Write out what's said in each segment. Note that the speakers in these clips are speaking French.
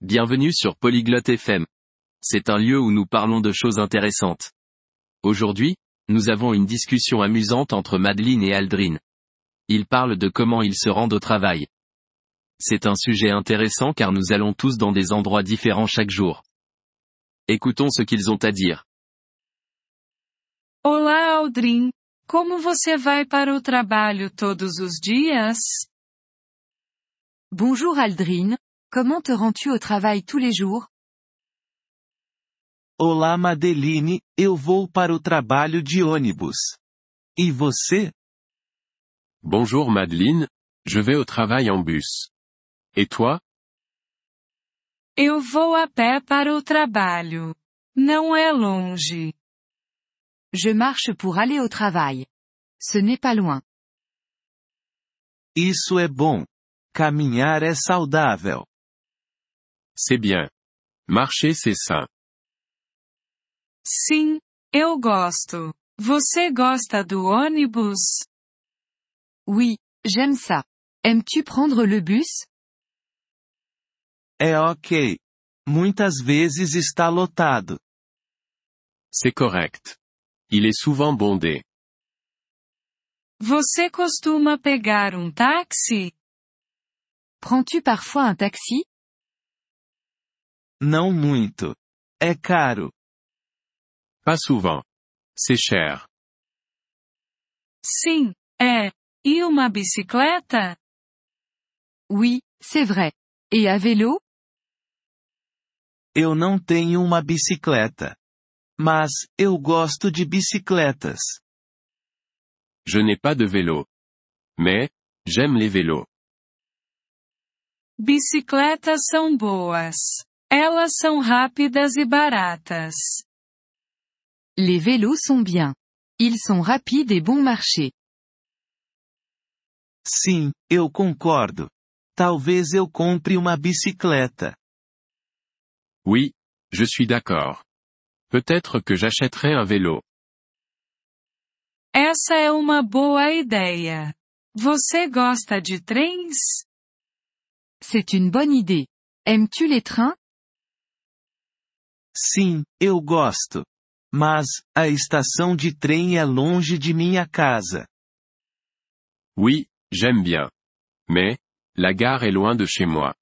Bienvenue sur Polyglotte FM. C'est un lieu où nous parlons de choses intéressantes. Aujourd'hui, nous avons une discussion amusante entre Madeleine et Aldrin. Ils parlent de comment ils se rendent au travail. C'est un sujet intéressant car nous allons tous dans des endroits différents chaque jour. Écoutons ce qu'ils ont à dire. Olá, Aldrin. Como você vai para o trabalho todos os dias? Bonjour Aldrin, comment te rends-tu au travail tous les jours? Olá Madeline, eu vou para o trabalho de ônibus. E você? Bonjour Madeleine, je vais au travail en bus. Et toi? Eu vou a pé para o trabalho. Não é longe. Je marche pour aller au travail. Ce n'est pas loin. Isso é bom. Caminhar é saudável. C'est bien. Marcher c'est sain. Sim, eu gosto. Você gosta do ônibus? Oui, j'aime ça. Aimes-tu prendre le bus? É ok. Muitas vezes está lotado. C'est correct. Il est souvent bondé. Você costuma pegar um táxi? Prends-tu parfois un taxi? Não muito. É caro. Pas souvent. C'est cher. Sim, é. E uma bicicleta? Oui, c'est vrai. Et à vélo Eu não tenho uma bicicleta. Mas, eu gosto de bicicletas. Je n'ai pas de vélo. Mais, j'aime les vélos. Bicicletas são boas. Elas são rápidas e baratas. Les vélos sont bien. Ils sont rapides et bon marché. Sim, eu concordo. Talvez eu compre uma bicicleta. Oui, je suis d'accord. Peut-être que j'achèterai un vélo. Essa é uma boa ideia. Você gosta de trens? C'est une bonne idée. Aimes-tu les trains? Sim, eu gosto. Mas, a estação de trem é longe de minha casa. Oui, j'aime bien. Mais, la gare est loin de chez moi.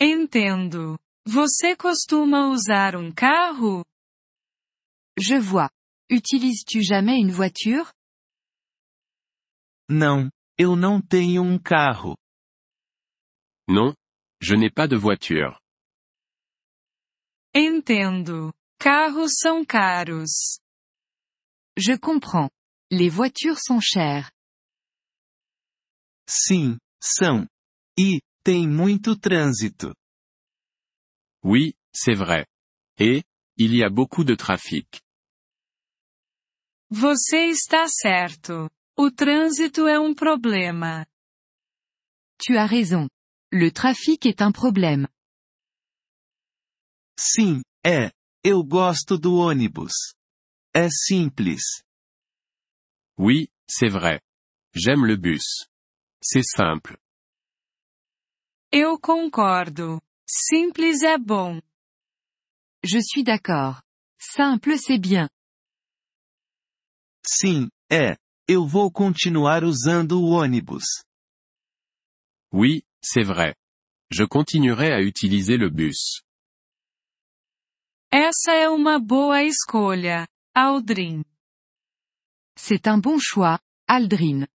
Entendo. Você costuma usar um carro? Je vois. Utilises-tu jamais une voiture Não, eu não tenho um carro. Non, je n'ai pas de voiture. Entendo. Carros são caros. Je comprends. Les voitures sont chères. Sim, são. E, tem muito trânsito. Oui, c'est vrai. Et, il y a beaucoup de trafic. Você está certo. O trânsito é um problema. Tu as raison. Le trafic est un problème. Sim, é. Eu gosto do ônibus. É simples. Oui, c'est vrai. J'aime le bus. C'est simple. Eu concordo. Simples é bom. Je suis d'accord. Simple c'est bien. Sim, é. Eu vou continuar usando o ônibus. Oui, c'est vrai. Je continuerai à utiliser le bus. Essa é uma boa escolha, Aldrin. C'est un bon choix, Aldrin.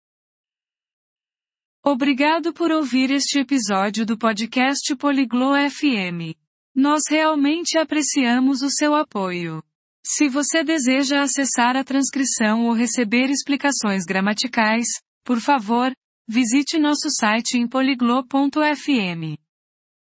Obrigado por ouvir este episódio do podcast Poliglo FM. Nós realmente apreciamos o seu apoio. Se você deseja acessar a transcrição ou receber explicações gramaticais, por favor, visite nosso site em poliglo.fm.